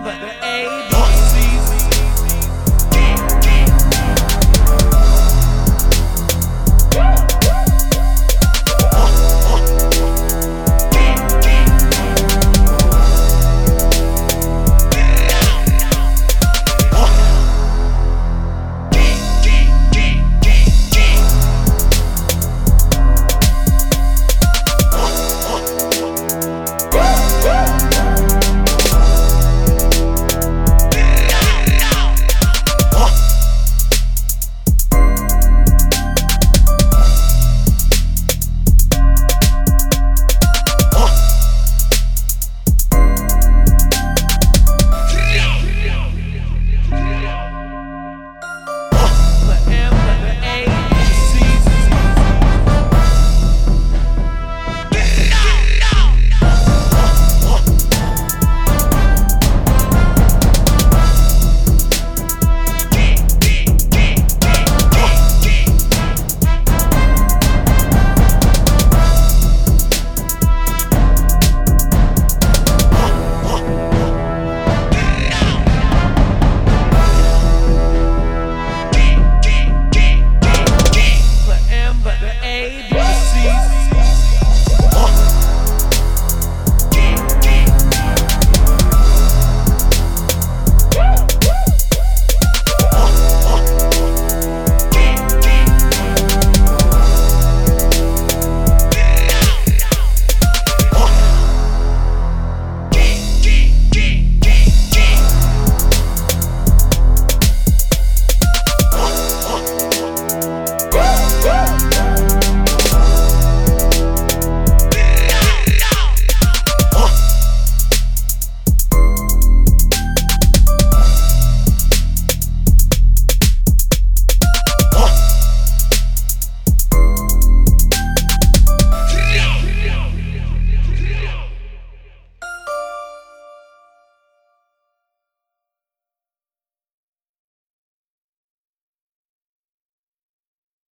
remember